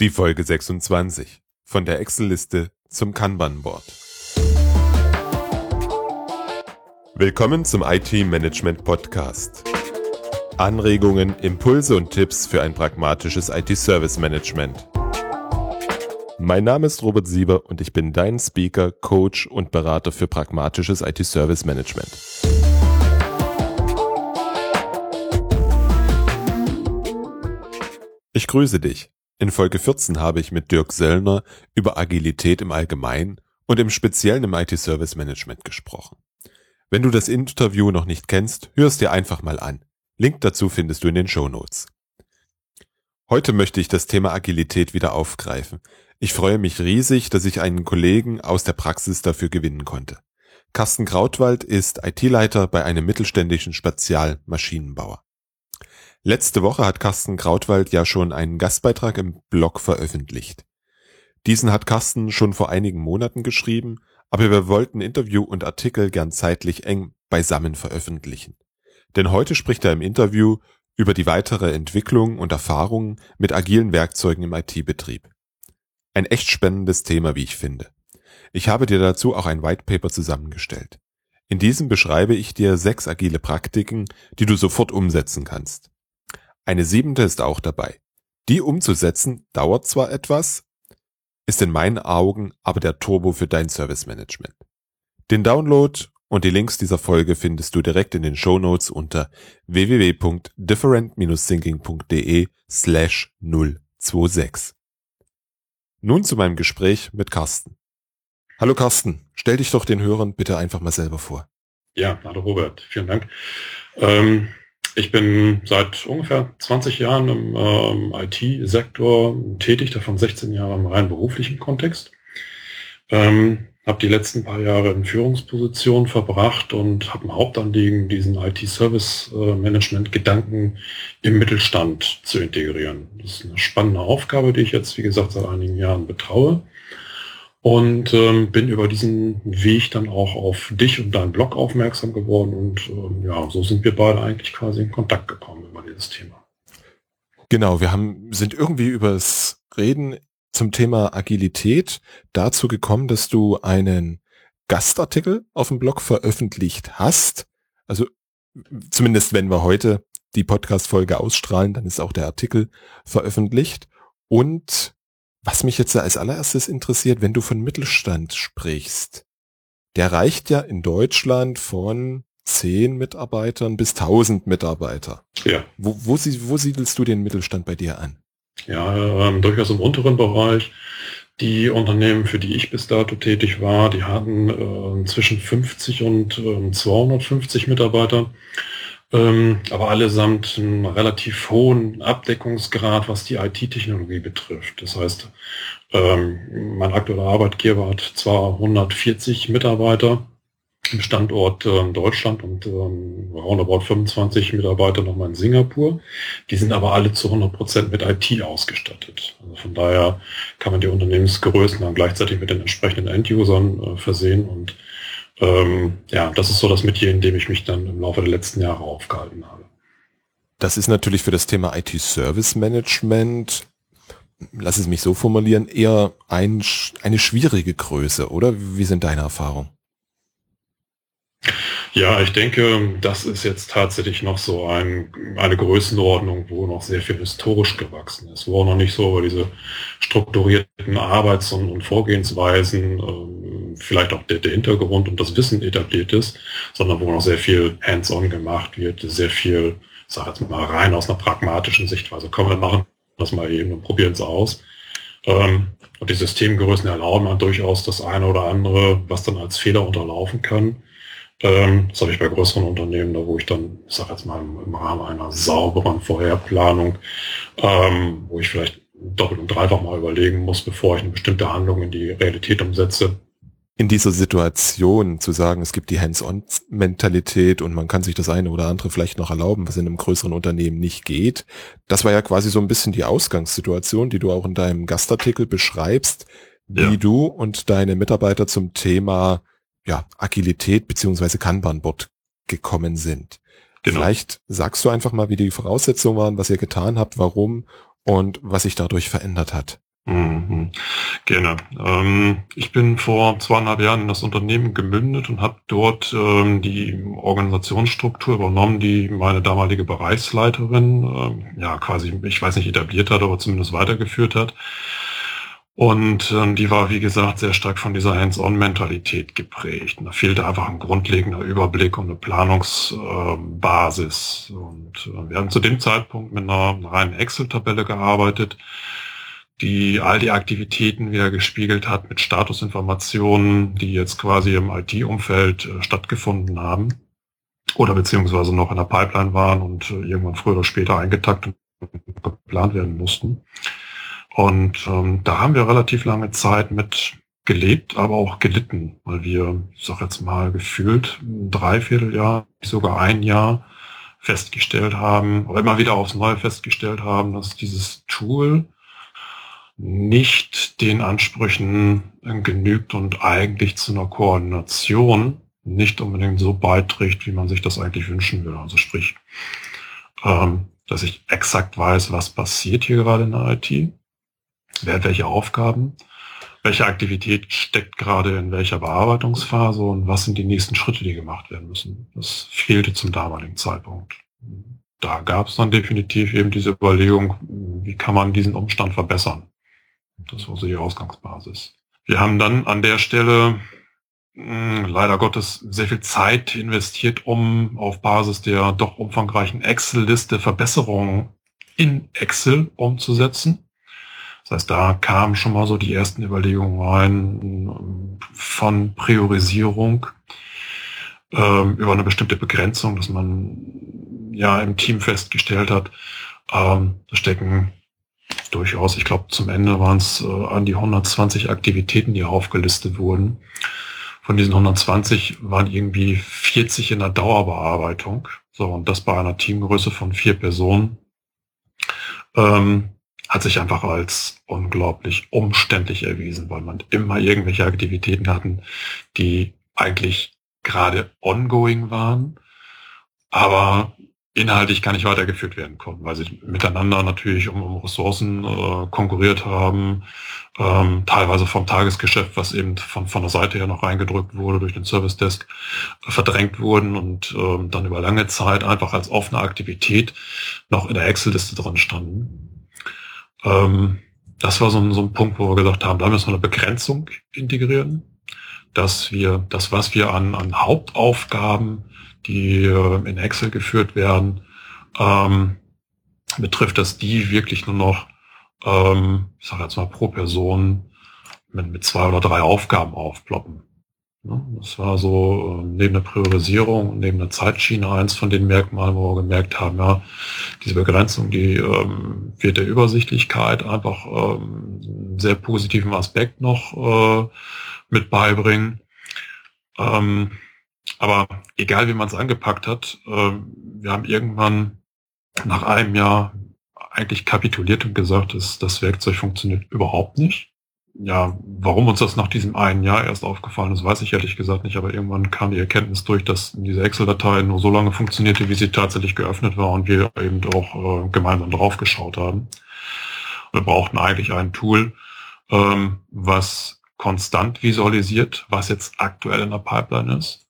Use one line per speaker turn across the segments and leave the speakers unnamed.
Die Folge 26 von der Excel-Liste zum Kanban-Board. Willkommen zum IT-Management Podcast. Anregungen, Impulse und Tipps für ein pragmatisches IT-Service-Management. Mein Name ist Robert Sieber und ich bin dein Speaker, Coach und Berater für pragmatisches IT-Service-Management. Ich grüße dich. In Folge 14 habe ich mit Dirk Söllner über Agilität im Allgemeinen und im Speziellen im IT-Service Management gesprochen. Wenn du das Interview noch nicht kennst, hörst dir einfach mal an. Link dazu findest du in den Show Notes. Heute möchte ich das Thema Agilität wieder aufgreifen. Ich freue mich riesig, dass ich einen Kollegen aus der Praxis dafür gewinnen konnte. Carsten Krautwald ist IT-Leiter bei einem mittelständischen Spezialmaschinenbauer. Letzte Woche hat Carsten Krautwald ja schon einen Gastbeitrag im Blog veröffentlicht. Diesen hat Carsten schon vor einigen Monaten geschrieben, aber wir wollten Interview und Artikel gern zeitlich eng beisammen veröffentlichen. Denn heute spricht er im Interview über die weitere Entwicklung und Erfahrungen mit agilen Werkzeugen im IT-Betrieb. Ein echt spannendes Thema, wie ich finde. Ich habe dir dazu auch ein White Paper zusammengestellt. In diesem beschreibe ich dir sechs agile Praktiken, die du sofort umsetzen kannst. Eine siebente ist auch dabei. Die umzusetzen dauert zwar etwas, ist in meinen Augen aber der Turbo für dein Service Management. Den Download und die Links dieser Folge findest du direkt in den Show Notes unter www.different-thinking.de slash 026. Nun zu meinem Gespräch mit Carsten. Hallo Carsten, stell dich doch den Hörern bitte einfach mal selber vor.
Ja, hallo Robert, vielen Dank. Ähm ich bin seit ungefähr 20 Jahren im ähm, IT-Sektor tätig, davon 16 Jahre im rein beruflichen Kontext. Ähm, habe die letzten paar Jahre in Führungspositionen verbracht und habe ein Hauptanliegen, diesen IT-Service-Management-Gedanken im Mittelstand zu integrieren. Das ist eine spannende Aufgabe, die ich jetzt, wie gesagt, seit einigen Jahren betraue und ähm, bin über diesen Weg dann auch auf dich und deinen Blog aufmerksam geworden und ähm, ja, so sind wir beide eigentlich quasi in Kontakt gekommen über dieses Thema.
Genau, wir haben sind irgendwie übers Reden zum Thema Agilität dazu gekommen, dass du einen Gastartikel auf dem Blog veröffentlicht hast. Also zumindest wenn wir heute die Podcast-Folge ausstrahlen, dann ist auch der Artikel veröffentlicht. Und was mich jetzt als allererstes interessiert, wenn du von Mittelstand sprichst, der reicht ja in Deutschland von 10 Mitarbeitern bis 1000 Mitarbeiter. Ja. Wo, wo, wo siedelst du den Mittelstand bei dir an?
Ja, ähm, durchaus im unteren Bereich. Die Unternehmen, für die ich bis dato tätig war, die hatten äh, zwischen 50 und äh, 250 Mitarbeiter ähm, aber allesamt einen relativ hohen Abdeckungsgrad, was die IT-Technologie betrifft. Das heißt, ähm, mein aktueller Arbeitgeber hat zwar 140 Mitarbeiter im Standort äh, Deutschland und ähm, roundabout 25 Mitarbeiter nochmal in Singapur. Die sind aber alle zu 100 Prozent mit IT ausgestattet. Also von daher kann man die Unternehmensgrößen dann gleichzeitig mit den entsprechenden End-Usern äh, versehen und ähm, ja, das ist so das Metier, in dem ich mich dann im Laufe der letzten Jahre aufgehalten habe.
Das ist natürlich für das Thema IT-Service Management, lass es mich so formulieren, eher ein, eine schwierige Größe, oder? Wie sind deine Erfahrungen?
Ja, ich denke, das ist jetzt tatsächlich noch so ein, eine Größenordnung, wo noch sehr viel historisch gewachsen ist, wo auch noch nicht so über diese strukturierten Arbeits- und, und Vorgehensweisen ähm, vielleicht auch der, der, Hintergrund und das Wissen etabliert ist, sondern wo noch sehr viel hands-on gemacht wird, sehr viel, sag jetzt mal, rein aus einer pragmatischen Sichtweise. Komm, wir machen das mal eben und probieren es aus. Ähm, und die Systemgrößen erlauben dann durchaus das eine oder andere, was dann als Fehler unterlaufen kann. Ähm, das habe ich bei größeren Unternehmen, da wo ich dann, ich sage jetzt mal im, Rahmen einer sauberen Vorherplanung, ähm, wo ich vielleicht doppelt und dreifach mal überlegen muss, bevor ich eine bestimmte Handlung in die Realität umsetze.
In dieser Situation zu sagen, es gibt die Hands-on-Mentalität und man kann sich das eine oder andere vielleicht noch erlauben, was in einem größeren Unternehmen nicht geht. Das war ja quasi so ein bisschen die Ausgangssituation, die du auch in deinem Gastartikel beschreibst, wie ja. du und deine Mitarbeiter zum Thema ja, Agilität beziehungsweise Kanban-Board gekommen sind. Genau. Vielleicht sagst du einfach mal, wie die Voraussetzungen waren, was ihr getan habt, warum und was sich dadurch verändert hat.
Mhm. Gerne. Ähm, ich bin vor zweieinhalb Jahren in das Unternehmen gemündet und habe dort ähm, die Organisationsstruktur übernommen, die meine damalige Bereichsleiterin, ähm, ja quasi, ich weiß nicht, etabliert hat, aber zumindest weitergeführt hat. Und ähm, die war, wie gesagt, sehr stark von dieser Hands-on-Mentalität geprägt. Und da fehlte einfach ein grundlegender Überblick und eine Planungsbasis. Äh, und äh, wir haben zu dem Zeitpunkt mit einer reinen Excel-Tabelle gearbeitet die all die Aktivitäten wieder gespiegelt hat mit Statusinformationen, die jetzt quasi im IT-Umfeld äh, stattgefunden haben oder beziehungsweise noch in der Pipeline waren und äh, irgendwann früher oder später eingetaktet und geplant werden mussten. Und ähm, da haben wir relativ lange Zeit mit gelebt, aber auch gelitten, weil wir, ich sag jetzt mal, gefühlt ein Dreivierteljahr, sogar ein Jahr festgestellt haben, oder immer wieder aufs Neue festgestellt haben, dass dieses Tool nicht den Ansprüchen genügt und eigentlich zu einer Koordination nicht unbedingt so beiträgt, wie man sich das eigentlich wünschen will. Also sprich, ähm, dass ich exakt weiß, was passiert hier gerade in der IT, wer hat welche Aufgaben, welche Aktivität steckt gerade in welcher Bearbeitungsphase und was sind die nächsten Schritte, die gemacht werden müssen. Das fehlte zum damaligen Zeitpunkt. Da gab es dann definitiv eben diese Überlegung, wie kann man diesen Umstand verbessern. Das war so die Ausgangsbasis. Wir haben dann an der Stelle hm, leider Gottes sehr viel Zeit investiert, um auf Basis der doch umfangreichen Excel-Liste Verbesserungen in Excel umzusetzen. Das heißt, da kamen schon mal so die ersten Überlegungen rein von Priorisierung ähm, über eine bestimmte Begrenzung, dass man ja im Team festgestellt hat, ähm, da stecken durchaus, ich glaube zum Ende waren es äh, an die 120 Aktivitäten, die aufgelistet wurden. Von diesen 120 waren irgendwie 40 in der Dauerbearbeitung. So, und das bei einer Teamgröße von vier Personen. Ähm, hat sich einfach als unglaublich umständlich erwiesen, weil man immer irgendwelche Aktivitäten hatten, die eigentlich gerade ongoing waren, aber inhaltlich gar nicht weitergeführt werden konnten, weil sie miteinander natürlich um, um Ressourcen äh, konkurriert haben, ähm, teilweise vom Tagesgeschäft, was eben von, von der Seite her noch reingedrückt wurde durch den Service Desk, äh, verdrängt wurden und ähm, dann über lange Zeit einfach als offene Aktivität noch in der Excel-Liste drin standen. Ähm, das war so ein, so ein Punkt, wo wir gesagt haben, da müssen wir eine Begrenzung integrieren, dass wir das, was wir an, an Hauptaufgaben die äh, in Excel geführt werden, ähm, betrifft, dass die wirklich nur noch, ähm, ich sage jetzt mal pro Person mit, mit zwei oder drei Aufgaben aufploppen. Das war so äh, neben der Priorisierung neben der Zeitschiene eins von den Merkmalen, wo wir gemerkt haben, ja, diese Begrenzung, die ähm, wird der Übersichtlichkeit einfach ähm, einen sehr positiven Aspekt noch äh, mit beibringen. Ähm, aber egal, wie man es angepackt hat, äh, wir haben irgendwann nach einem Jahr eigentlich kapituliert und gesagt, dass das Werkzeug funktioniert überhaupt nicht. Ja, warum uns das nach diesem einen Jahr erst aufgefallen ist, weiß ich ehrlich gesagt nicht, aber irgendwann kam die Erkenntnis durch, dass diese Excel-Datei nur so lange funktionierte, wie sie tatsächlich geöffnet war und wir eben auch äh, gemeinsam drauf geschaut haben. Wir brauchten eigentlich ein Tool, ähm, was konstant visualisiert, was jetzt aktuell in der Pipeline ist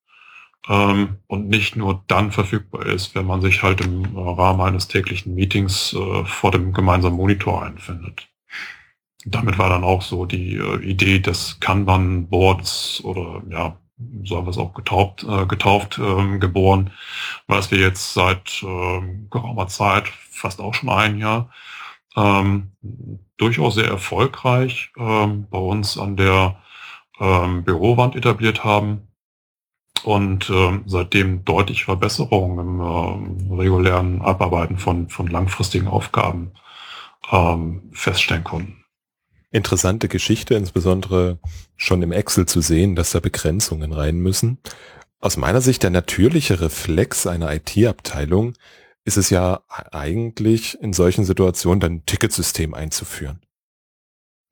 ähm, und nicht nur dann verfügbar ist, wenn man sich halt im Rahmen eines täglichen Meetings äh, vor dem gemeinsamen Monitor einfindet. Damit war dann auch so die äh, Idee des Kanban-Boards oder ja, so haben wir es auch getauft, äh, getauft ähm, geboren, was wir jetzt seit äh, geraumer Zeit, fast auch schon ein Jahr, ähm, durchaus sehr erfolgreich ähm, bei uns an der ähm, Bürowand etabliert haben und äh, seitdem deutlich Verbesserungen im äh, regulären Abarbeiten von, von langfristigen Aufgaben ähm, feststellen konnten.
Interessante Geschichte, insbesondere schon im Excel zu sehen, dass da Begrenzungen rein müssen. Aus meiner Sicht der natürliche Reflex einer IT-Abteilung ist es ja eigentlich in solchen Situationen dann ein Ticketsystem einzuführen.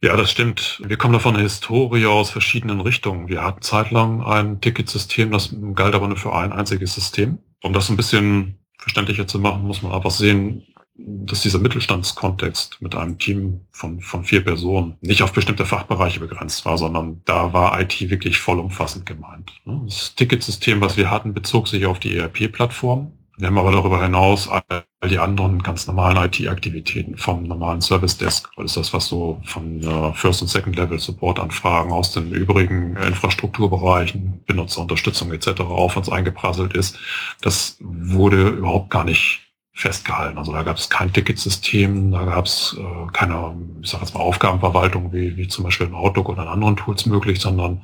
Ja, das stimmt. Wir kommen da von der Historie aus verschiedenen Richtungen. Wir hatten zeitlang ein Ticketsystem, das galt aber nur für ein einziges System. Um das ein bisschen verständlicher zu machen, muss man einfach sehen, dass dieser Mittelstandskontext mit einem Team von, von vier Personen nicht auf bestimmte Fachbereiche begrenzt war, sondern da war IT wirklich vollumfassend gemeint. Das Ticketsystem, was wir hatten, bezog sich auf die ERP-Plattform. Wir haben aber darüber hinaus all die anderen ganz normalen IT-Aktivitäten vom normalen Service Desk. Das ist das, was so von äh, First- und Second-Level-Support-Anfragen aus den übrigen Infrastrukturbereichen, Benutzerunterstützung etc. auf uns eingeprasselt ist. Das wurde überhaupt gar nicht festgehalten. Also da gab es kein Ticketsystem, da gab es äh, keine, ich sag jetzt mal, Aufgabenverwaltung wie, wie zum Beispiel im Outlook oder in anderen Tools möglich, sondern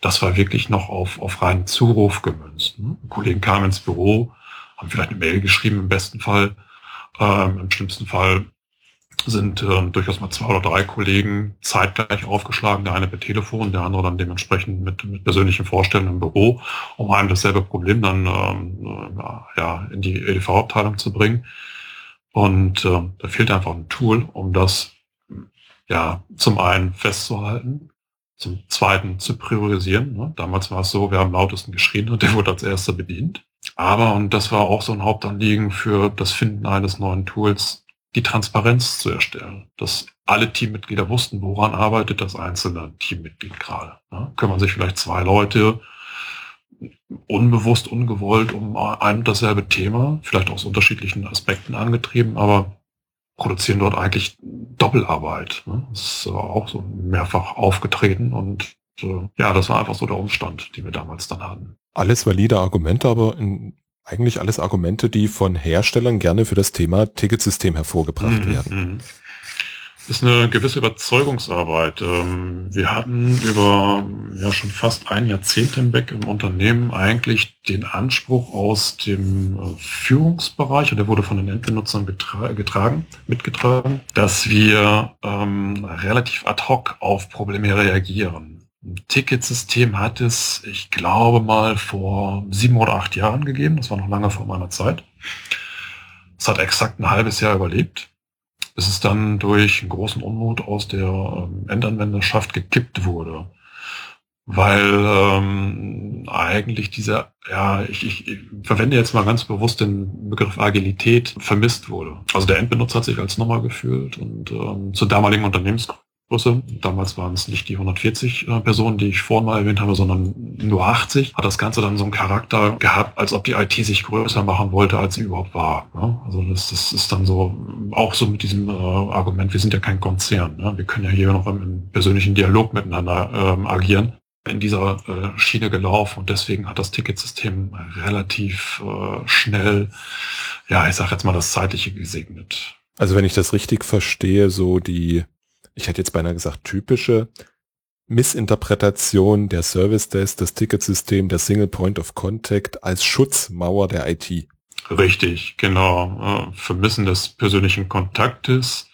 das war wirklich noch auf, auf reinen Zuruf gemünzt. Ne? Kollegen kamen ins Büro, haben vielleicht eine Mail geschrieben im besten Fall, ähm, im schlimmsten Fall sind äh, durchaus mal zwei oder drei Kollegen zeitgleich aufgeschlagen, der eine per Telefon, der andere dann dementsprechend mit, mit persönlichen Vorstellungen im Büro, um einem dasselbe Problem dann ähm, äh, ja, in die EDV-Abteilung zu bringen. Und äh, da fehlt einfach ein Tool, um das ja zum einen festzuhalten, zum zweiten zu priorisieren. Ne? Damals war es so, wir haben lautesten geschrien und der wurde als erster bedient. Aber, und das war auch so ein Hauptanliegen für das Finden eines neuen Tools, die Transparenz zu erstellen, dass alle Teammitglieder wussten, woran arbeitet das einzelne Teammitglied gerade. Ja, kümmern sich vielleicht zwei Leute unbewusst, ungewollt um ein und dasselbe Thema, vielleicht aus unterschiedlichen Aspekten angetrieben, aber produzieren dort eigentlich Doppelarbeit. Ne? Das ist auch so mehrfach aufgetreten und äh, ja, das war einfach so der Umstand, den wir damals dann hatten.
Alles valide Argumente, aber in eigentlich alles Argumente, die von Herstellern gerne für das Thema Ticketsystem hervorgebracht mhm. werden.
Mhm. Das ist eine gewisse Überzeugungsarbeit. Ähm, wir hatten über ja schon fast ein Jahrzehnt hinweg im Unternehmen eigentlich den Anspruch aus dem äh, Führungsbereich, und der wurde von den Endbenutzern getragen, mitgetragen, dass wir ähm, relativ ad hoc auf Probleme reagieren. Ticketsystem hat es, ich glaube mal, vor sieben oder acht Jahren gegeben. Das war noch lange vor meiner Zeit. Es hat exakt ein halbes Jahr überlebt. Es ist dann durch einen großen Unmut aus der ähm, Endanwenderschaft gekippt wurde. Weil ähm, eigentlich dieser, ja, ich, ich, ich verwende jetzt mal ganz bewusst den Begriff Agilität vermisst wurde. Also der Endbenutzer hat sich als Nummer gefühlt und ähm, zur damaligen Unternehmensgröße Größe. Damals waren es nicht die 140 äh, Personen, die ich vorhin mal erwähnt habe, sondern nur 80. Hat das Ganze dann so einen Charakter gehabt, als ob die IT sich größer machen wollte, als sie überhaupt war. Ne? Also das, das ist dann so, auch so mit diesem äh, Argument, wir sind ja kein Konzern. Ne? Wir können ja hier noch im persönlichen Dialog miteinander ähm, agieren in dieser äh, Schiene gelaufen und deswegen hat das Ticketsystem relativ äh, schnell, ja, ich sage jetzt mal das Zeitliche gesegnet.
Also wenn ich das richtig verstehe, so die ich hätte jetzt beinahe gesagt, typische Missinterpretation der Service Desk, das Ticketsystem, der Single Point of Contact als Schutzmauer der IT.
Richtig, genau. Äh, Vermissen des persönlichen Kontaktes,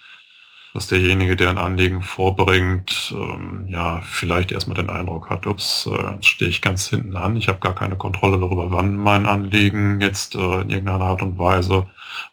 dass derjenige, der ein Anliegen vorbringt, ähm, ja, vielleicht erstmal den Eindruck hat, ups, äh, stehe ich ganz hinten an, ich habe gar keine Kontrolle darüber, wann mein Anliegen jetzt äh, in irgendeiner Art und Weise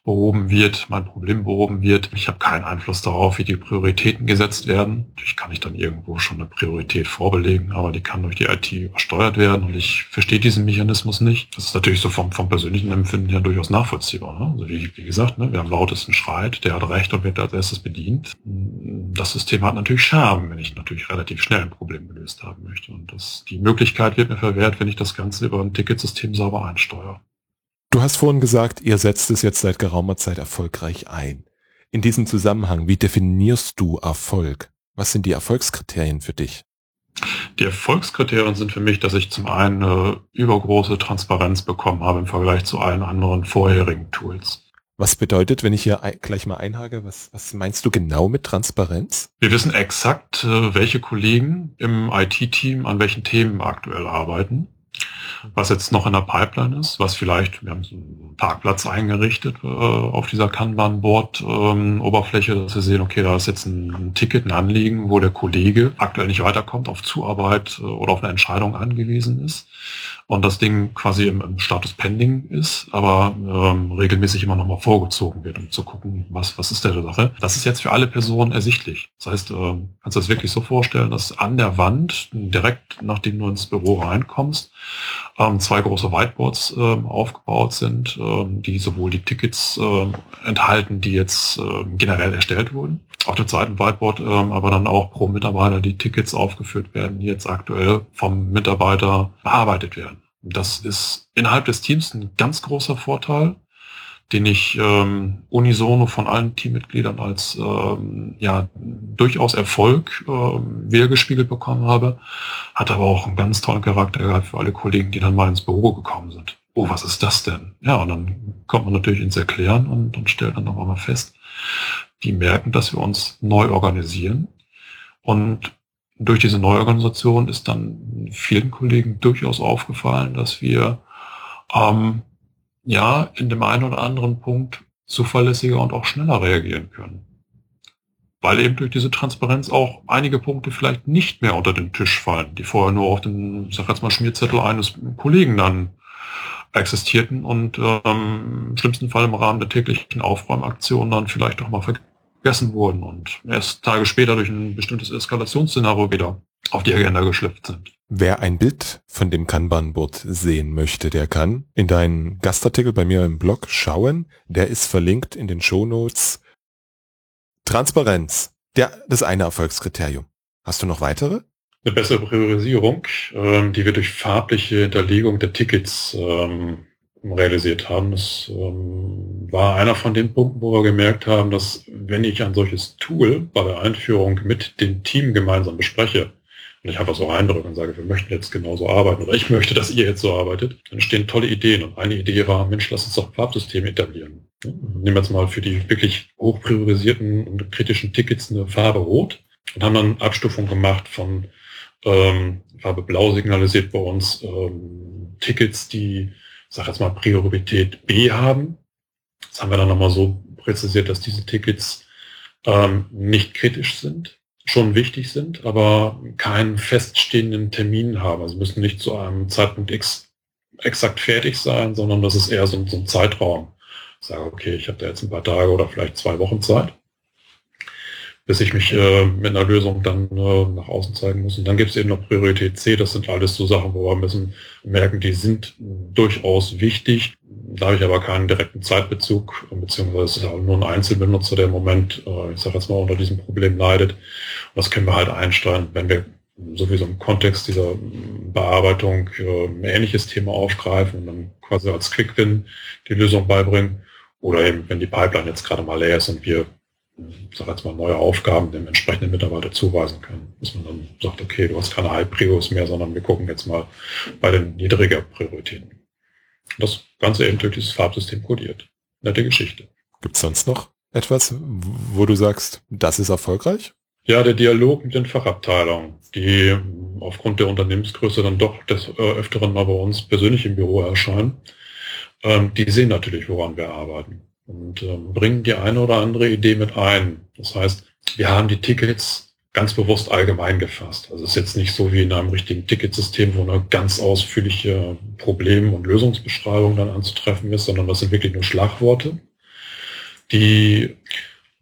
behoben wird, mein Problem behoben wird. Ich habe keinen Einfluss darauf, wie die Prioritäten gesetzt werden. Natürlich kann ich dann irgendwo schon eine Priorität vorbelegen, aber die kann durch die IT übersteuert werden und ich verstehe diesen Mechanismus nicht. Das ist natürlich so vom, vom persönlichen Empfinden her durchaus nachvollziehbar. Ne? Also wie, wie gesagt, ne, wir haben lautesten Schreit, der hat recht und wird als erstes bedient. Das System hat natürlich Scherben, wenn ich natürlich relativ schnell ein Problem gelöst haben möchte. Und das, die Möglichkeit wird mir verwehrt, wenn ich das Ganze über ein Ticketsystem sauber einsteuere.
Du hast vorhin gesagt, ihr setzt es jetzt seit geraumer Zeit erfolgreich ein. In diesem Zusammenhang, wie definierst du Erfolg? Was sind die Erfolgskriterien für dich?
Die Erfolgskriterien sind für mich, dass ich zum einen eine übergroße Transparenz bekommen habe im Vergleich zu allen anderen vorherigen Tools.
Was bedeutet, wenn ich hier gleich mal einhage, was, was meinst du genau mit Transparenz?
Wir wissen exakt, äh, welche Kollegen im IT-Team an welchen Themen aktuell arbeiten was jetzt noch in der Pipeline ist, was vielleicht, wir haben so einen Parkplatz eingerichtet äh, auf dieser Kanban-Board-Oberfläche, ähm, dass wir sehen, okay, da ist jetzt ein, ein, Ticket, ein Anliegen, wo der Kollege aktuell nicht weiterkommt, auf Zuarbeit äh, oder auf eine Entscheidung angewiesen ist. Und das Ding quasi im, im Status Pending ist, aber ähm, regelmäßig immer nochmal vorgezogen wird, um zu gucken, was, was ist der Sache. Das ist jetzt für alle Personen ersichtlich. Das heißt, ähm, kannst du das wirklich so vorstellen, dass an der Wand, direkt nachdem du ins Büro reinkommst, ähm, zwei große Whiteboards ähm, aufgebaut sind, ähm, die sowohl die Tickets ähm, enthalten, die jetzt ähm, generell erstellt wurden, auf dem zweiten Whiteboard ähm, aber dann auch pro Mitarbeiter die Tickets aufgeführt werden, die jetzt aktuell vom Mitarbeiter bearbeitet werden. Das ist innerhalb des Teams ein ganz großer Vorteil, den ich ähm, unisono von allen Teammitgliedern als ähm, ja durchaus Erfolg ähm, wiedergespiegelt bekommen habe, hat aber auch einen ganz tollen Charakter gehabt für alle Kollegen, die dann mal ins Büro gekommen sind. Oh, was ist das denn? Ja, und dann kommt man natürlich ins Erklären und, und stellt dann noch mal fest, die merken, dass wir uns neu organisieren. Und durch diese Neuorganisation ist dann vielen Kollegen durchaus aufgefallen, dass wir ähm, ja in dem einen oder anderen Punkt zuverlässiger und auch schneller reagieren können. Weil eben durch diese Transparenz auch einige Punkte vielleicht nicht mehr unter den Tisch fallen, die vorher nur auf den, ich sag jetzt mal, Schmierzettel eines Kollegen dann existierten und ähm, im schlimmsten Fall im Rahmen der täglichen Aufräumaktion dann vielleicht auch mal vergessen wurden und erst Tage später durch ein bestimmtes Eskalationsszenario wieder auf die Agenda geschlüpft sind.
Wer ein Bild von dem Kanban-Board sehen möchte, der kann in deinen Gastartikel bei mir im Blog schauen. Der ist verlinkt in den Shownotes. Transparenz, der, das eine Erfolgskriterium. Hast du noch weitere?
Eine bessere Priorisierung, ähm, die wir durch farbliche Hinterlegung der Tickets ähm, realisiert haben. Das ähm, war einer von den Punkten, wo wir gemerkt haben, dass wenn ich ein solches Tool bei der Einführung mit dem Team gemeinsam bespreche, und ich einfach so reindrücke und sage, wir möchten jetzt genauso arbeiten oder ich möchte, dass ihr jetzt so arbeitet, dann entstehen tolle Ideen. Und eine Idee war, Mensch, lass uns doch Farbsystem etablieren. Nehmen wir jetzt mal für die wirklich hoch priorisierten und kritischen Tickets eine Farbe Rot und haben dann Abstufung gemacht von ähm, Farbe Blau signalisiert bei uns ähm, Tickets, die sag jetzt mal, Priorität B haben. Das haben wir dann nochmal so präzisiert, dass diese Tickets ähm, nicht kritisch sind, schon wichtig sind, aber keinen feststehenden Termin haben. Also müssen nicht zu einem Zeitpunkt X exakt fertig sein, sondern das ist eher so, so ein Zeitraum. Ich sage, okay, ich habe da jetzt ein paar Tage oder vielleicht zwei Wochen Zeit bis ich mich äh, mit einer Lösung dann äh, nach außen zeigen muss. Und dann gibt es eben noch Priorität C, das sind alles so Sachen, wo wir müssen merken, die sind durchaus wichtig. Da habe ich aber keinen direkten Zeitbezug, beziehungsweise ist auch nur ein Einzelbenutzer, der im Moment, äh, ich sage jetzt mal, unter diesem Problem leidet. Und das können wir halt einstellen, wenn wir sowieso im Kontext dieser Bearbeitung äh, ein ähnliches Thema aufgreifen und dann quasi als Quick-Win die Lösung beibringen. Oder eben, wenn die Pipeline jetzt gerade mal leer ist und wir sag jetzt mal, neue Aufgaben dem entsprechenden Mitarbeiter zuweisen kann. Dass man dann sagt, okay, du hast keine High-Prios mehr, sondern wir gucken jetzt mal bei den niedriger Prioritäten. Das Ganze eben durch dieses Farbsystem kodiert. Nette Geschichte.
Gibt es sonst noch etwas, wo du sagst, das ist erfolgreich?
Ja, der Dialog mit den Fachabteilungen, die aufgrund der Unternehmensgröße dann doch des äh, Öfteren mal bei uns persönlich im Büro erscheinen. Ähm, die sehen natürlich, woran wir arbeiten und ähm, bringen die eine oder andere Idee mit ein. Das heißt, wir haben die Tickets ganz bewusst allgemein gefasst. Also es ist jetzt nicht so wie in einem richtigen Ticketsystem, wo eine ganz ausführliche Problem- und Lösungsbeschreibung dann anzutreffen ist, sondern das sind wirklich nur Schlagworte, die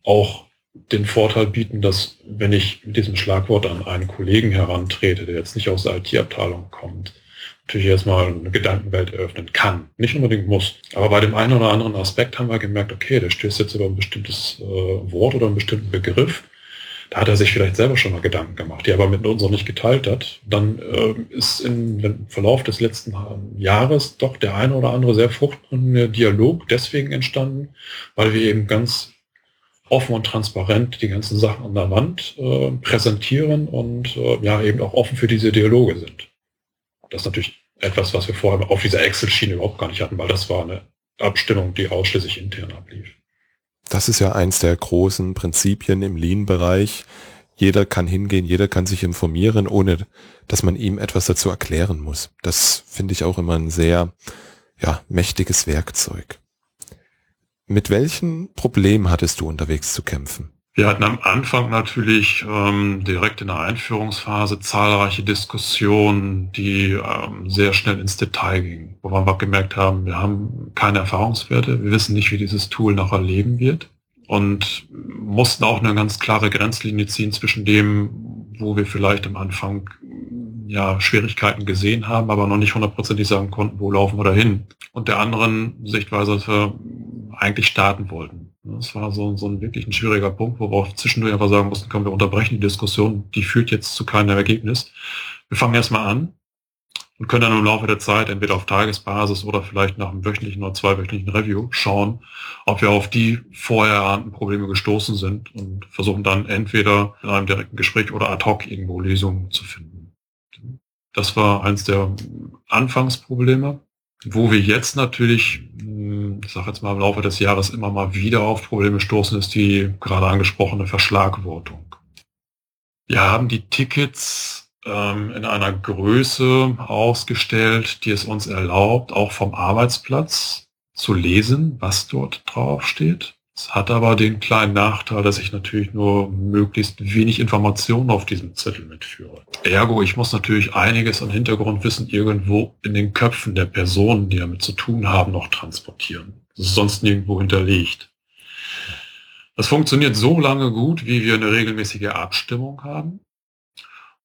auch den Vorteil bieten, dass wenn ich mit diesem Schlagwort an einen Kollegen herantrete, der jetzt nicht aus der IT-Abteilung kommt, natürlich erstmal eine Gedankenwelt eröffnen kann. Nicht unbedingt muss. Aber bei dem einen oder anderen Aspekt haben wir gemerkt, okay, der stößt jetzt über ein bestimmtes äh, Wort oder einen bestimmten Begriff. Da hat er sich vielleicht selber schon mal Gedanken gemacht, die aber mit uns auch nicht geteilt hat. Dann äh, ist im Verlauf des letzten Jahres doch der eine oder andere sehr fruchtbringende Dialog deswegen entstanden, weil wir eben ganz offen und transparent die ganzen Sachen an der Wand äh, präsentieren und äh, ja eben auch offen für diese Dialoge sind. Das ist natürlich etwas, was wir vorher auf dieser Excel-Schiene überhaupt gar nicht hatten, weil das war eine Abstimmung, die ausschließlich intern ablief.
Das ist ja eins der großen Prinzipien im Lean-Bereich. Jeder kann hingehen, jeder kann sich informieren, ohne dass man ihm etwas dazu erklären muss. Das finde ich auch immer ein sehr ja, mächtiges Werkzeug. Mit welchen Problemen hattest du unterwegs zu kämpfen?
Wir hatten am Anfang natürlich ähm, direkt in der Einführungsphase zahlreiche Diskussionen, die ähm, sehr schnell ins Detail gingen, wo wir einfach gemerkt haben, wir haben keine Erfahrungswerte, wir wissen nicht, wie dieses Tool noch erleben wird und mussten auch eine ganz klare Grenzlinie ziehen zwischen dem, wo wir vielleicht am Anfang ja, Schwierigkeiten gesehen haben, aber noch nicht hundertprozentig sagen konnten, wo laufen wir dahin. Und der anderen Sichtweise, dass wir eigentlich starten wollten. Das war so, so ein wirklich ein schwieriger Punkt, wo wir auch zwischendurch einfach sagen mussten, komm, wir unterbrechen die Diskussion, die führt jetzt zu keinem Ergebnis. Wir fangen erstmal an und können dann im Laufe der Zeit entweder auf Tagesbasis oder vielleicht nach einem wöchentlichen oder zweiwöchentlichen Review schauen, ob wir auf die vorher erahnten Probleme gestoßen sind und versuchen dann entweder in einem direkten Gespräch oder ad hoc irgendwo Lösungen zu finden. Das war eins der Anfangsprobleme. Wo wir jetzt natürlich, hm, ich sage jetzt mal im Laufe des Jahres immer mal wieder auf Probleme stoßen, ist die gerade angesprochene Verschlagwortung. Wir haben die Tickets ähm, in einer Größe ausgestellt, die es uns erlaubt, auch vom Arbeitsplatz zu lesen, was dort drauf steht. Es hat aber den kleinen Nachteil, dass ich natürlich nur möglichst wenig Informationen auf diesem Zettel mitführe. Ergo, ich muss natürlich einiges an Hintergrundwissen irgendwo in den Köpfen der Personen, die damit zu tun haben, noch transportieren. Das ist sonst nirgendwo hinterlegt. Das funktioniert so lange gut, wie wir eine regelmäßige Abstimmung haben.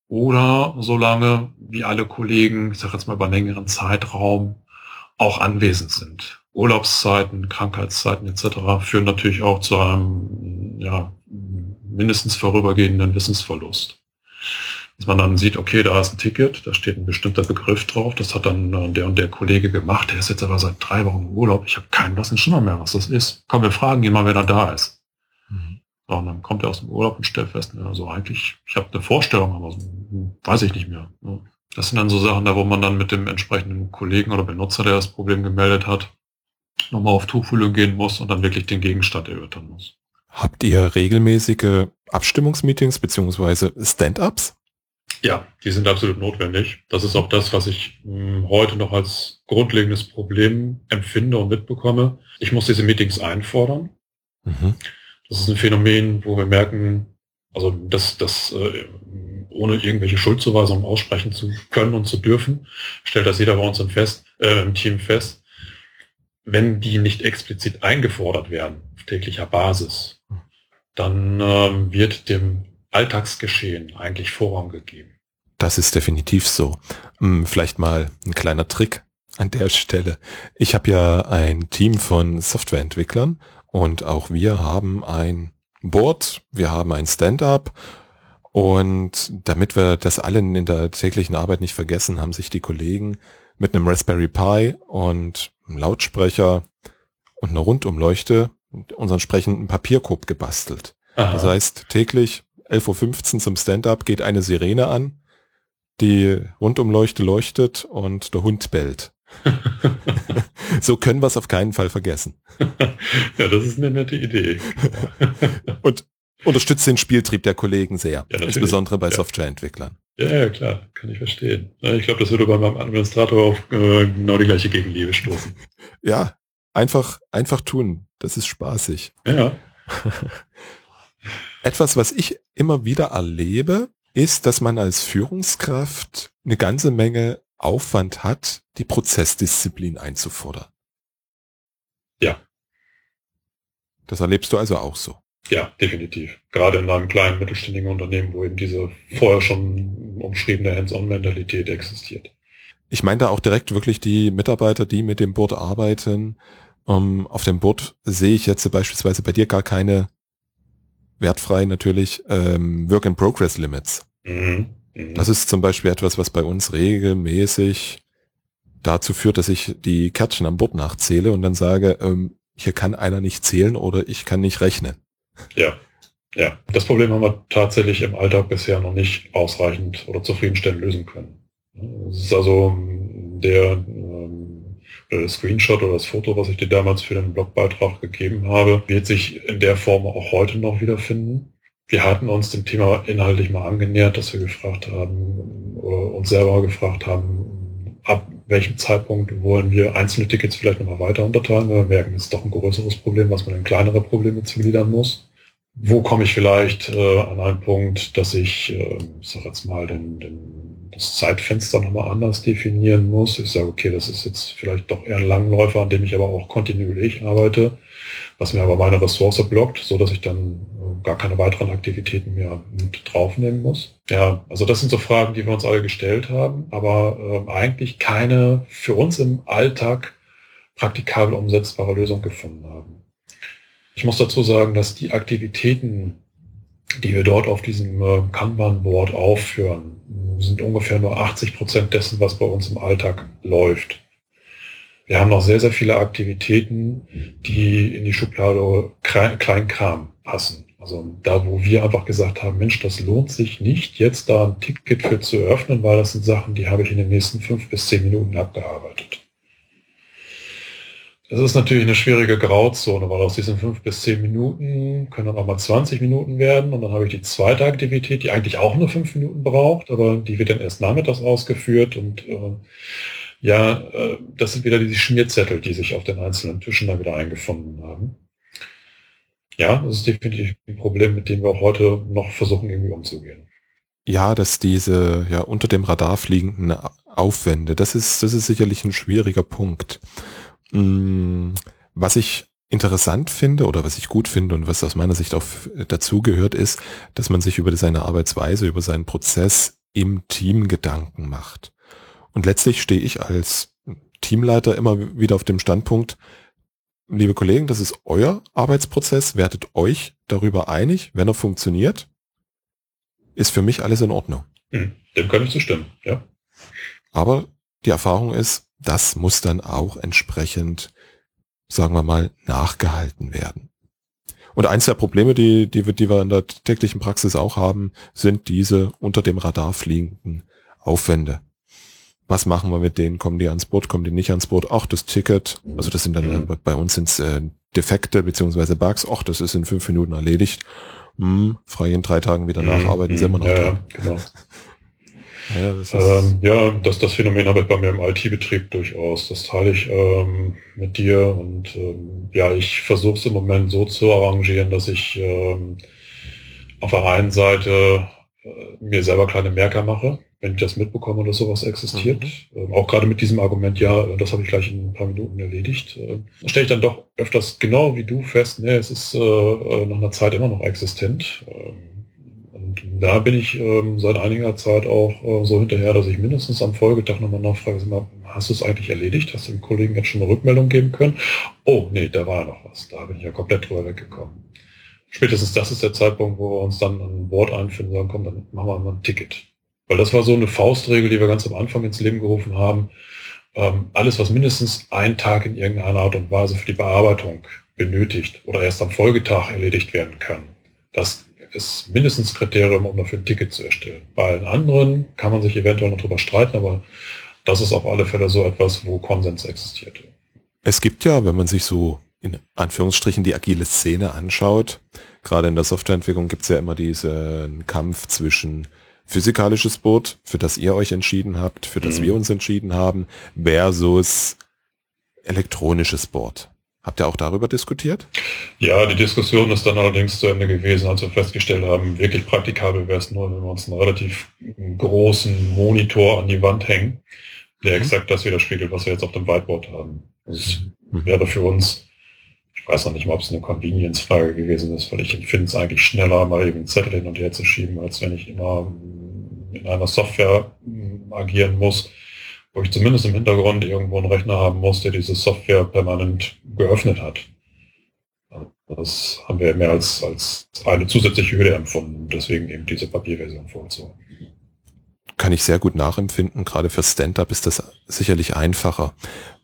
Oder so lange, wie alle Kollegen, ich sage jetzt mal über einen längeren Zeitraum, auch anwesend sind. Urlaubszeiten, Krankheitszeiten etc. führen natürlich auch zu einem ja, mindestens vorübergehenden Wissensverlust. Dass man dann sieht, okay, da ist ein Ticket, da steht ein bestimmter Begriff drauf, das hat dann äh, der und der Kollege gemacht, der ist jetzt aber seit drei Wochen im Urlaub, ich habe keinen blassen Schimmer mehr, was das ist. Komm, wir fragen ihn mal, wenn er da ist. Mhm. So, und dann kommt er aus dem Urlaub und stellt fest, also eigentlich, ich habe eine Vorstellung, aber weiß ich nicht mehr. Das sind dann so Sachen, da wo man dann mit dem entsprechenden Kollegen oder Benutzer, der das Problem gemeldet hat, nochmal auf Tuchfühlung gehen muss und dann wirklich den Gegenstand erörtern muss.
Habt ihr regelmäßige Abstimmungsmeetings beziehungsweise Stand-ups?
Ja, die sind absolut notwendig. Das ist auch das, was ich mh, hm, heute noch als grundlegendes Problem empfinde und mitbekomme. Ich muss diese Meetings einfordern. Mhm. Das ist ein Phänomen, wo wir merken, also dass das äh, ohne irgendwelche Schuldzuweisungen aussprechen zu können und zu dürfen, stellt das jeder bei uns im, Fest, äh, im Team fest wenn die nicht explizit eingefordert werden auf täglicher Basis, dann ähm, wird dem Alltagsgeschehen eigentlich Vorrang gegeben.
Das ist definitiv so. Hm, vielleicht mal ein kleiner Trick an der Stelle. Ich habe ja ein Team von Softwareentwicklern und auch wir haben ein Board, wir haben ein Stand-up und damit wir das allen in der täglichen Arbeit nicht vergessen, haben sich die Kollegen mit einem Raspberry Pi und einem Lautsprecher und einer Rundumleuchte unseren entsprechenden Papierkorb gebastelt. Aha. Das heißt, täglich 11.15 Uhr zum Stand-up geht eine Sirene an, die Rundumleuchte leuchtet und der Hund bellt. so können wir es auf keinen Fall vergessen.
ja, das ist eine nette Idee.
und unterstützt den Spieltrieb der Kollegen sehr, ja, insbesondere bei ja. Softwareentwicklern.
Ja, ja, klar, kann ich verstehen. Ich glaube, das würde bei meinem Administrator auf äh, genau die gleiche Gegenliebe stoßen.
Ja, einfach, einfach tun. Das ist spaßig.
Ja.
Etwas, was ich immer wieder erlebe, ist, dass man als Führungskraft eine ganze Menge Aufwand hat, die Prozessdisziplin einzufordern.
Ja.
Das erlebst du also auch so.
Ja, definitiv. Gerade in einem kleinen mittelständigen Unternehmen, wo eben diese vorher schon umschriebene Hands-on-Mentalität existiert.
Ich meine da auch direkt wirklich die Mitarbeiter, die mit dem Board arbeiten. Um, ähm, auf dem Board sehe ich jetzt beispielsweise bei dir gar keine wertfrei natürlich ähm, Work-in-Progress-Limits. Mhm. Mhm. Das ist zum Beispiel etwas, was bei uns regelmäßig dazu führt, dass ich die Kärtchen am Board nachzähle und dann sage, ähm, hier kann einer nicht zählen oder ich kann nicht rechnen.
Ja, ja. Das Problem haben wir tatsächlich im Alltag bisher noch nicht ausreichend oder zufriedenstellend lösen können. Es ist also ähm, der ähm, Screenshot oder das Foto, was ich dir damals für den Blogbeitrag gegeben habe, wird sich in der Form auch heute noch wiederfinden. Wir hatten uns dem Thema inhaltlich mal angenähert, dass wir gefragt haben oder uns selber gefragt haben, ab welchem Zeitpunkt wollen wir einzelne Tickets vielleicht nochmal weiter unterteilen, weil wir merken, es ist doch ein größeres Problem, was man in kleinere Probleme zugliedern muss. wo komme ich vielleicht äh, an einen Punkt, dass ich, äh, ich sag jetzt mal, den, den, das Zeitfenster nochmal anders definieren muss. Ich sage, okay, das ist jetzt vielleicht doch eher ein Langläufer, an dem ich aber auch kontinuierlich arbeite, was mir aber meine Ressource blockt, so dass ich dann äh, gar keine weiteren Aktivitäten mehr mit draufnehmen muss. Ja, also das sind so Fragen, die wir uns alle gestellt haben, aber äh, eigentlich keine für uns im Alltag praktikabel umsetzbare Lösung gefunden haben. Ich muss dazu sagen, dass die Aktivitäten, die wir dort auf diesem äh, Kanban-Board aufführen, sind ungefähr nur 80 Prozent dessen, was bei uns im Alltag läuft. Wir haben noch sehr, sehr viele Aktivitäten, die in die Schublade Kleinkram passen. Also da, wo wir einfach gesagt haben, Mensch, das lohnt sich nicht, jetzt da ein Ticket für zu öffnen, weil das sind Sachen, die habe ich in den nächsten fünf bis zehn Minuten abgearbeitet. Das ist natürlich eine schwierige Grauzone, weil aus diesen fünf bis zehn Minuten können dann auch mal 20 Minuten werden und dann habe ich die zweite Aktivität, die eigentlich auch nur fünf Minuten braucht, aber die wird dann erst nachmittags ausgeführt und äh, ja, äh, das sind wieder diese Schmierzettel, die sich auf den einzelnen Tischen da wieder eingefunden haben. Ja, das ist definitiv ein Problem, mit dem wir auch heute noch versuchen, irgendwie umzugehen.
Ja, dass diese ja unter dem Radar fliegenden Aufwände, das ist, das ist sicherlich ein schwieriger Punkt. Mm, was ich interessant finde oder was ich gut finde und was aus meiner Sicht auch dazugehört, ist, dass man sich über seine Arbeitsweise, über seinen Prozess im Team Gedanken macht. Und letztlich stehe ich als Teamleiter immer wieder auf dem Standpunkt, liebe Kollegen, das ist euer Arbeitsprozess, wertet euch darüber einig, wenn er funktioniert, ist für mich alles in Ordnung.
Hm, dem kann ich zustimmen, ja.
Aber die Erfahrung ist, das muss dann auch entsprechend, sagen wir mal, nachgehalten werden. Und eins der Probleme, die, die, die wir in der täglichen Praxis auch haben, sind diese unter dem Radar fliegenden Aufwände. Was machen wir mit denen? Kommen die ans Boot? Kommen die nicht ans Boot? Ach, das Ticket. Also das sind dann mhm. bei uns sind äh, Defekte beziehungsweise Bugs. Ach, das ist in fünf Minuten erledigt. Hm, frei in drei Tagen wieder mhm. nacharbeiten, sind wir noch
ja, dran. Genau. Ja, das, ähm, ja, das, das Phänomen habe ich bei mir im IT-Betrieb durchaus. Das teile ich ähm, mit dir und ähm, ja, ich versuche es im Moment so zu arrangieren, dass ich ähm, auf der einen Seite äh, mir selber kleine Merker mache, wenn ich das mitbekomme, dass sowas existiert. Mhm. Ähm, auch gerade mit diesem Argument, ja, das habe ich gleich in ein paar Minuten erledigt. Äh, stelle ich dann doch öfters genau wie du fest, ne, es ist äh, äh nach einer Zeit immer noch existent. Ähm, und da bin ich ähm, seit einiger Zeit auch äh, so hinterher, dass ich mindestens am Folgetag nochmal nachfrage, mal, hast du es eigentlich erledigt? Hast du dem Kollegen jetzt schon eine Rückmeldung geben können? Oh, nee, da war noch was. Da bin ich ja komplett drüber weggekommen. Spätestens das ist der Zeitpunkt, wo wir uns dann an Bord einfinden und sagen, komm, dann machen wir mal ein Ticket. Weil das war so eine Faustregel, die wir ganz am Anfang ins Leben gerufen haben. Ähm, alles, was mindestens einen Tag in irgendeiner Art und Weise für die Bearbeitung benötigt oder erst am Folgetag erledigt werden kann, das ist mindestens Kriterium, um dafür ein Ticket zu erstellen. Bei allen anderen kann man sich eventuell noch drüber streiten, aber das ist auf alle Fälle so etwas, wo Konsens existiert.
Es gibt ja, wenn man sich so in Anführungsstrichen die agile Szene anschaut, gerade in der Softwareentwicklung gibt es ja immer diesen Kampf zwischen physikalisches Boot, für das ihr euch entschieden habt, für das mhm. wir uns entschieden haben, versus elektronisches Board. Habt ihr auch darüber diskutiert?
Ja, die Diskussion ist dann allerdings zu Ende gewesen, als wir festgestellt haben, wirklich praktikabel wäre es nur, wenn wir uns einen relativ großen Monitor an die Wand hängen, der mhm. exakt das widerspiegelt, was wir jetzt auf dem Whiteboard haben. Das mhm. wäre für uns, ich weiß noch nicht mal, ob es eine Convenience-Frage gewesen ist, weil ich finde es eigentlich schneller, mal eben einen Zettel hin und her zu schieben, als wenn ich immer in einer Software agieren muss, wo ich zumindest im Hintergrund irgendwo einen Rechner haben muss, der diese Software permanent geöffnet hat. Das haben wir mehr als, als eine zusätzliche Hürde empfunden, deswegen eben diese Papierversion vorgezogen.
Kann ich sehr gut nachempfinden. Gerade für Stand-up ist das sicherlich einfacher.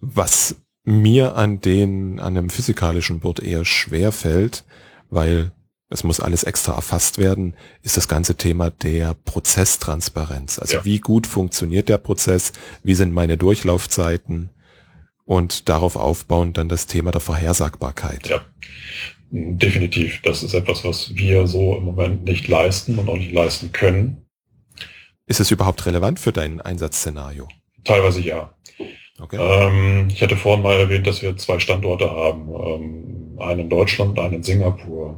Was mir an den, an einem physikalischen Board eher schwer fällt, weil es muss alles extra erfasst werden, ist das ganze Thema der Prozesstransparenz. Also ja. wie gut funktioniert der Prozess, wie sind meine Durchlaufzeiten und darauf aufbauen dann das Thema der Vorhersagbarkeit.
Ja, definitiv. Das ist etwas, was wir so im Moment nicht leisten und auch nicht leisten können.
Ist es überhaupt relevant für dein Einsatzszenario?
Teilweise ja. Okay. Ähm, ich hatte vorhin mal erwähnt, dass wir zwei Standorte haben. Ähm, einen in Deutschland, einen in Singapur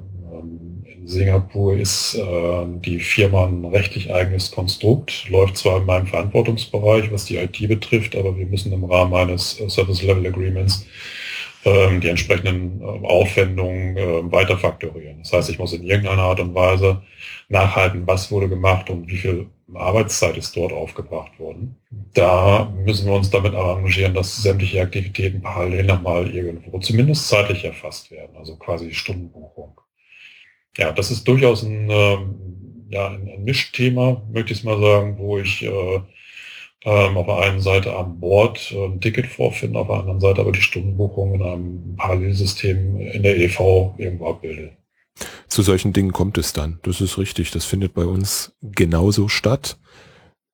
Singapur ist äh, die Firma ein rechtlich eigenes Konstrukt, läuft zwar in meinem Verantwortungsbereich, was die IT betrifft, aber wir müssen im Rahmen eines Service Level Agreements äh, die entsprechenden äh, Aufwendungen äh, weiter. Das heißt, ich muss in irgendeiner Art und Weise nachhalten, was wurde gemacht und wie viel Arbeitszeit ist dort aufgebracht worden. Da müssen wir uns damit arrangieren, dass sämtliche Aktivitäten parallel nochmal irgendwo zumindest zeitlich erfasst werden, also quasi Stundenbuchung. Ja, das ist durchaus ein, äh, ja, ein, ein Mischthema, möchte ich mal sagen, wo ich äh, ähm, auf der einen Seite am Bord äh, ein Ticket vorfinde, auf der anderen Seite aber die Stundenbuchung in einem Parallelsystem in der EV irgendwo abbilde.
Zu solchen Dingen kommt es dann. Das ist richtig. Das findet bei uns genauso statt.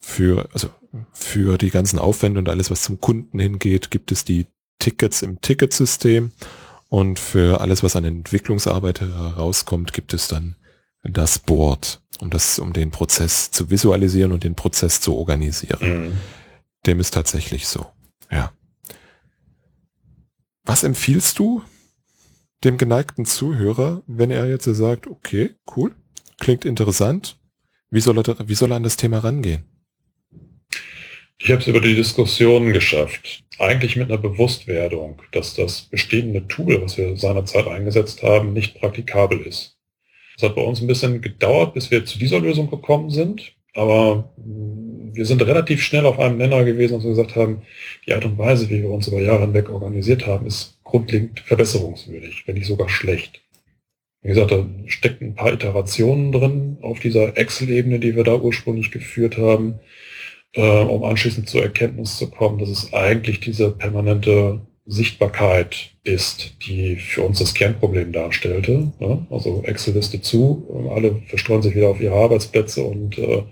Für, also für die ganzen Aufwände und alles, was zum Kunden hingeht, gibt es die Tickets im Ticketsystem. Und für alles, was an Entwicklungsarbeit herauskommt, gibt es dann das Board, um das, um den Prozess zu visualisieren und den Prozess zu organisieren. Mhm. Dem ist tatsächlich so. Ja. Was empfiehlst du dem geneigten Zuhörer, wenn er jetzt sagt, okay, cool, klingt interessant, wie soll er, wie soll er an das Thema rangehen?
Ich habe es über die Diskussion geschafft. Eigentlich mit einer Bewusstwerdung, dass das bestehende Tool, was wir seinerzeit eingesetzt haben, nicht praktikabel ist. Es hat bei uns ein bisschen gedauert, bis wir zu dieser Lösung gekommen sind. Aber wir sind relativ schnell auf einem Nenner gewesen, dass wir gesagt haben, die Art und Weise, wie wir uns über Jahre hinweg organisiert haben, ist grundlegend verbesserungswürdig, wenn nicht sogar schlecht. Wie gesagt, da stecken ein paar Iterationen drin auf dieser Excel-Ebene, die wir da ursprünglich geführt haben, äh, um anschließend zur Erkenntnis zu kommen, dass es eigentlich diese permanente Sichtbarkeit ist, die für uns das Kernproblem darstellte. Ja? Also Excel-Liste zu, alle verstreuen sich wieder auf ihre Arbeitsplätze und äh,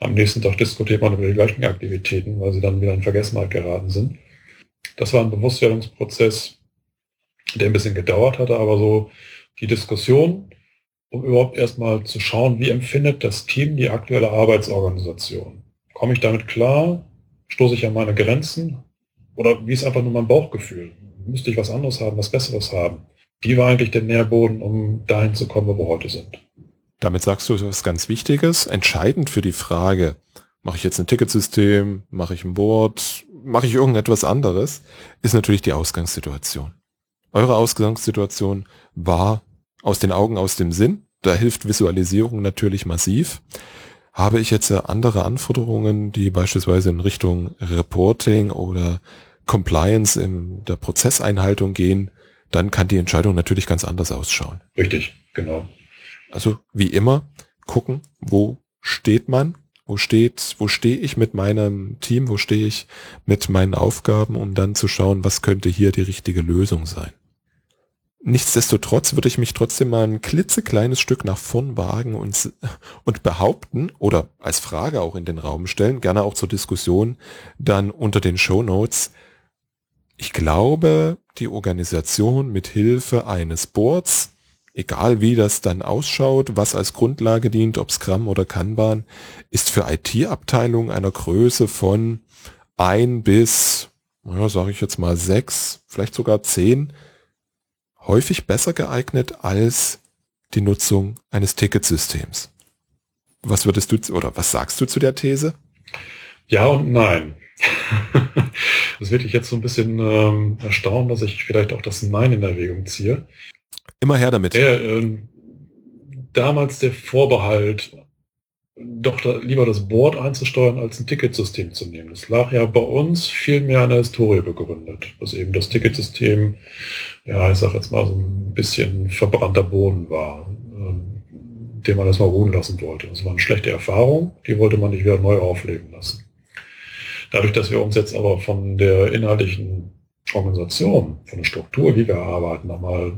am nächsten Tag diskutiert man über die gleichen Aktivitäten, weil sie dann wieder in Vergessenheit geraten sind. Das war ein Bewusstwerdungsprozess, der ein bisschen gedauert hatte, aber so die Diskussion, um überhaupt erstmal zu schauen, wie empfindet das Team die aktuelle Arbeitsorganisation. Komme ich damit klar? Stoße ich an meine Grenzen? Oder wie ist einfach nur mein Bauchgefühl? Müsste ich was anderes haben, was Besseres haben? Die war eigentlich der Nährboden, um dahin zu kommen, wo wir heute sind.
Damit sagst du etwas ganz Wichtiges. Entscheidend für die Frage, mache ich jetzt ein Ticketsystem, mache ich ein Board, mache ich irgendetwas anderes, ist natürlich die Ausgangssituation. Eure Ausgangssituation war aus den Augen, aus dem Sinn. Da hilft Visualisierung natürlich massiv. Habe ich jetzt andere Anforderungen, die beispielsweise in Richtung Reporting oder Compliance in der Prozesseinhaltung gehen, dann kann die Entscheidung natürlich ganz anders ausschauen.
Richtig, genau.
Also wie immer gucken, wo steht man, wo steht, wo stehe ich mit meinem Team, wo stehe ich mit meinen Aufgaben, um dann zu schauen, was könnte hier die richtige Lösung sein. Nichtsdestotrotz würde ich mich trotzdem mal ein klitzekleines Stück nach vorn wagen und, und behaupten oder als Frage auch in den Raum stellen, gerne auch zur Diskussion, dann unter den Show Notes. Ich glaube, die Organisation mit Hilfe eines Boards egal wie das dann ausschaut, was als Grundlage dient, ob Scrum oder Kanban, ist für IT-Abteilungen einer Größe von ein bis, ja, sage ich jetzt mal sechs, vielleicht sogar zehn, häufig besser geeignet als die Nutzung eines Ticketsystems. Was würdest du oder was sagst du zu der These?
Ja und nein. Das wird dich jetzt so ein bisschen ähm, erstaunen, dass ich vielleicht auch das Nein in Erwägung ziehe.
Immer her damit.
Der, äh, damals der Vorbehalt, doch da, lieber das Board einzusteuern, als ein Ticketsystem zu nehmen. Das lag ja bei uns viel mehr an der Historie begründet, dass eben das Ticketsystem, ja, ich sag jetzt mal so ein bisschen verbrannter Boden war, ähm, den man erstmal ruhen lassen wollte. Das war eine schlechte Erfahrung, die wollte man nicht wieder neu aufleben lassen. Dadurch, dass wir uns jetzt aber von der inhaltlichen Organisation, von der Struktur, wie wir arbeiten, nochmal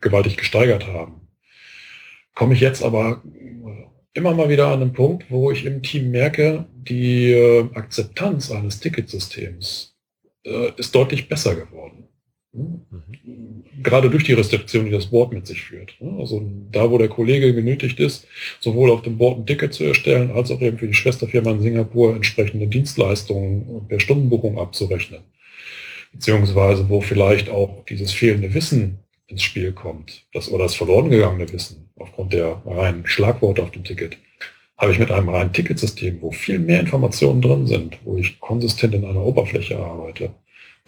gewaltig gesteigert haben. Komme ich jetzt aber immer mal wieder an einen Punkt, wo ich im Team merke, die äh, Akzeptanz eines Ticketsystems äh, ist deutlich besser geworden. Mhm. Gerade durch die Restriktion, die das Board mit sich führt. Also da, wo der Kollege genötigt ist, sowohl auf dem Board ein Ticket zu erstellen, als auch eben für die Schwesterfirma in Singapur entsprechende Dienstleistungen per Stundenbuchung abzurechnen beziehungsweise wo vielleicht auch dieses fehlende Wissen ins Spiel kommt, das oder das verloren gegangene Wissen aufgrund der reinen Schlagworte auf dem Ticket, habe ich mit einem reinen Ticketsystem, wo viel mehr Informationen drin sind, wo ich konsistent in einer Oberfläche arbeite,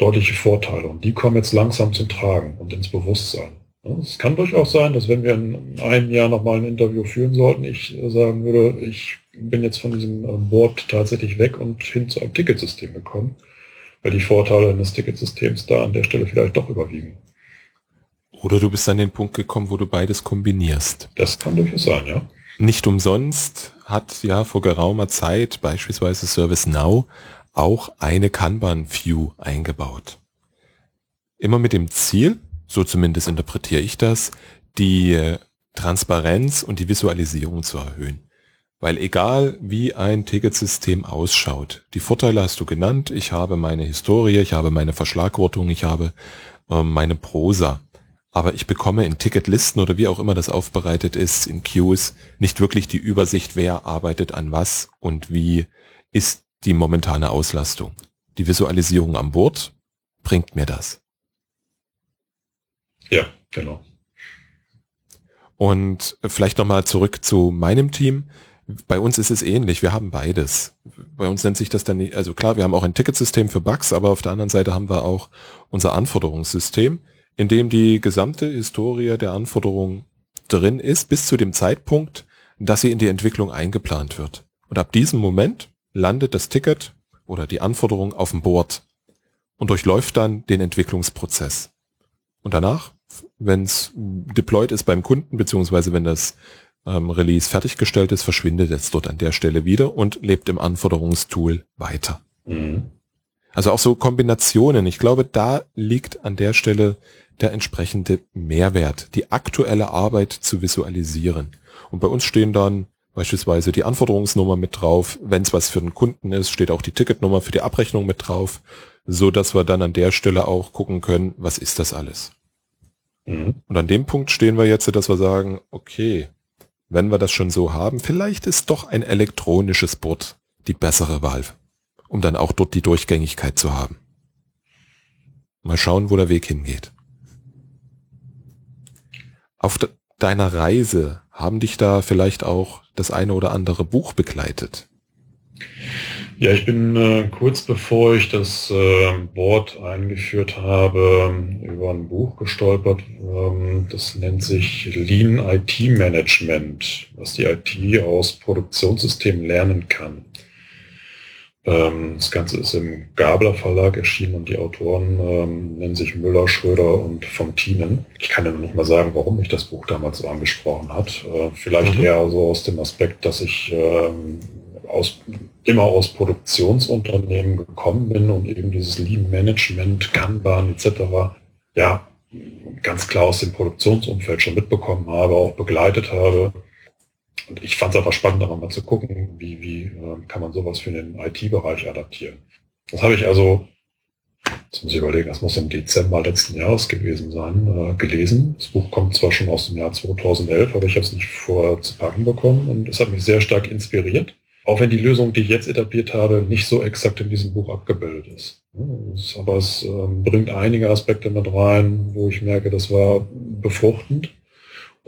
deutliche Vorteile. Und die kommen jetzt langsam zum Tragen und ins Bewusstsein. Es kann durchaus sein, dass wenn wir in einem Jahr nochmal ein Interview führen sollten, ich sagen würde, ich bin jetzt von diesem äh, Board tatsächlich weg und hin zu einem Ticketsystem gekommen, weil die Vorteile eines Ticketsystems da an der Stelle vielleicht doch überwiegen.
Oder du bist an den Punkt gekommen, wo du beides kombinierst.
Das kann durchaus sein, ja.
Nicht umsonst hat ja vor geraumer Zeit beispielsweise ServiceNow auch eine Kanban-View eingebaut. Immer mit dem Ziel, so zumindest interpretiere ich das, die äh, Transparenz und die Visualisierung zu erhöhen. Weil egal wie ein Ticketsystem ausschaut, die Vorteile hast du genannt, ich habe meine Historie, ich habe meine Verschlagwortung, ich habe äh, meine Prosa. Aber ich bekomme in Ticketlisten oder wie auch immer das aufbereitet ist, in Queues, nicht wirklich die Übersicht, wer arbeitet an was und wie ist die momentane Auslastung. Die Visualisierung am Bord bringt mir das.
Ja, genau.
Und vielleicht nochmal zurück zu meinem Team. Bei uns ist es ähnlich. Wir haben beides. Bei uns nennt sich das dann nicht, also klar, wir haben auch ein Ticketsystem für Bugs, aber auf der anderen Seite haben wir auch unser Anforderungssystem, in dem die gesamte Historie der Anforderungen drin ist, bis zu dem Zeitpunkt, dass sie in die Entwicklung eingeplant wird. Und ab diesem Moment landet das Ticket oder die Anforderung auf dem Board und durchläuft dann den Entwicklungsprozess. Und danach, wenn es deployed ist beim Kunden, beziehungsweise wenn das ähm, Release fertiggestellt ist, verschwindet es dort an der Stelle wieder und lebt im Anforderungstool weiter. Mhm. Also auch so Kombinationen. Ich glaube, da liegt an der Stelle der entsprechende Mehrwert, die aktuelle Arbeit zu visualisieren. Und bei uns stehen dann beispielsweise die Anforderungsnummer mit drauf. Wenn es was für den Kunden ist, steht auch die Ticketnummer für die Abrechnung mit drauf, so dass wir dann an der Stelle auch gucken können, was ist das alles. Mhm. Und an dem Punkt stehen wir jetzt, dass wir sagen, okay, wenn wir das schon so haben, vielleicht ist doch ein elektronisches Board die bessere Wahl, um dann auch dort die Durchgängigkeit zu haben. Mal schauen, wo der Weg hingeht. Auf deiner Reise haben dich da vielleicht auch das eine oder andere Buch begleitet?
Ja, ich bin äh, kurz bevor ich das äh, Board eingeführt habe, über ein Buch gestolpert. Ähm, das nennt sich Lean IT Management, was die IT aus Produktionssystemen lernen kann. Ähm, das Ganze ist im Gabler Verlag erschienen und die Autoren ähm, nennen sich Müller, Schröder und Fontinen. Ich kann ja noch mal sagen, warum mich das Buch damals so angesprochen hat. Äh, vielleicht mhm. eher so aus dem Aspekt, dass ich ähm, aus, immer aus Produktionsunternehmen gekommen bin und eben dieses Lean Management, Kanban etc. ja ganz klar aus dem Produktionsumfeld schon mitbekommen habe, auch begleitet habe und ich fand es einfach spannend, aber mal zu gucken, wie, wie äh, kann man sowas für den IT-Bereich adaptieren. Das habe ich also, jetzt muss ich überlegen, das muss im Dezember letzten Jahres gewesen sein, äh, gelesen. Das Buch kommt zwar schon aus dem Jahr 2011, aber ich habe es nicht vorher zu packen bekommen und es hat mich sehr stark inspiriert. Auch wenn die Lösung, die ich jetzt etabliert habe, nicht so exakt in diesem Buch abgebildet ist. Aber es äh, bringt einige Aspekte mit rein, wo ich merke, das war befruchtend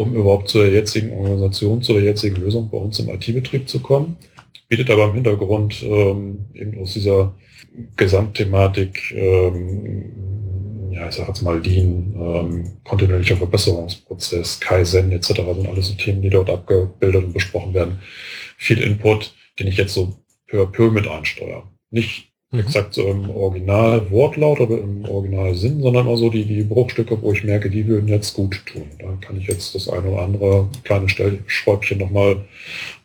um überhaupt zur jetzigen Organisation, zur jetzigen Lösung bei uns im IT-Betrieb zu kommen. Bietet aber im Hintergrund ähm, eben aus dieser Gesamtthematik, ähm, ja, ich sage jetzt mal Lean, ähm, kontinuierlicher Verbesserungsprozess, Kaizen etc. sind alles so Themen, die dort abgebildet und besprochen werden. Viel Input, den ich jetzt so peu à peu mit einsteuere. Nicht mhm. exakt so im Original-Wortlaut oder im Original-Sinn, sondern mal so die, die Bruchstücke, wo ich merke, die würden jetzt gut tun. Da kann ich jetzt das eine oder andere kleine Stellschräubchen nochmal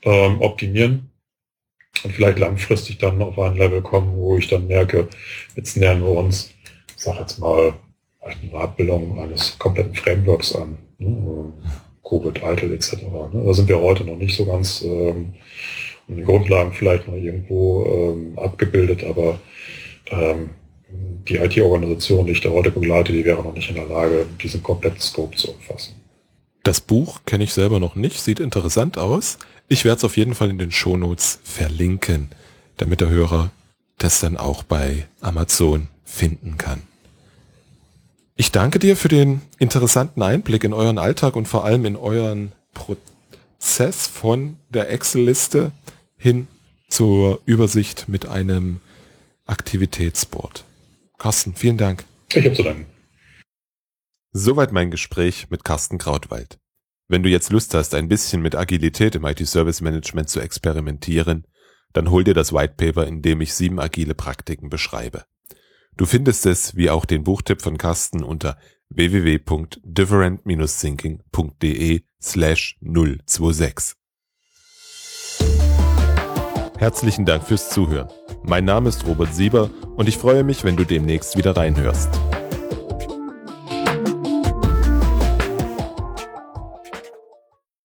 ähm, optimieren und vielleicht langfristig dann auf ein Level kommen, wo ich dann merke, jetzt nähern wir uns, ich sag jetzt mal, eine Abbildung eines kompletten Frameworks an. Ne? Covid, ITIL etc. Ne? Da sind wir heute noch nicht so ganz ähm, in Grundlagen vielleicht noch irgendwo ähm, abgebildet, aber ähm, die IT-Organisation, die ich da heute begleite, die wäre noch nicht in der Lage, diesen kompletten Scope zu umfassen.
Das Buch kenne ich selber noch nicht, sieht interessant aus. Ich werde es auf jeden Fall in den Shownotes verlinken, damit der Hörer das dann auch bei Amazon finden kann. Ich danke dir für den interessanten Einblick in euren Alltag und vor allem in euren Prozess von der Excel-Liste hin zur Übersicht mit einem Aktivitätsboard. Carsten, vielen Dank.
Ich habe zu danken.
Soweit mein Gespräch mit Carsten Krautwald. Wenn du jetzt Lust hast, ein bisschen mit Agilität im IT-Service Management zu experimentieren, dann hol dir das White Paper, in dem ich sieben agile Praktiken beschreibe. Du findest es, wie auch den Buchtipp von Carsten, unter www.different-thinking.de slash 026. Herzlichen Dank fürs Zuhören. Mein Name ist Robert Sieber und ich freue mich, wenn du demnächst wieder reinhörst.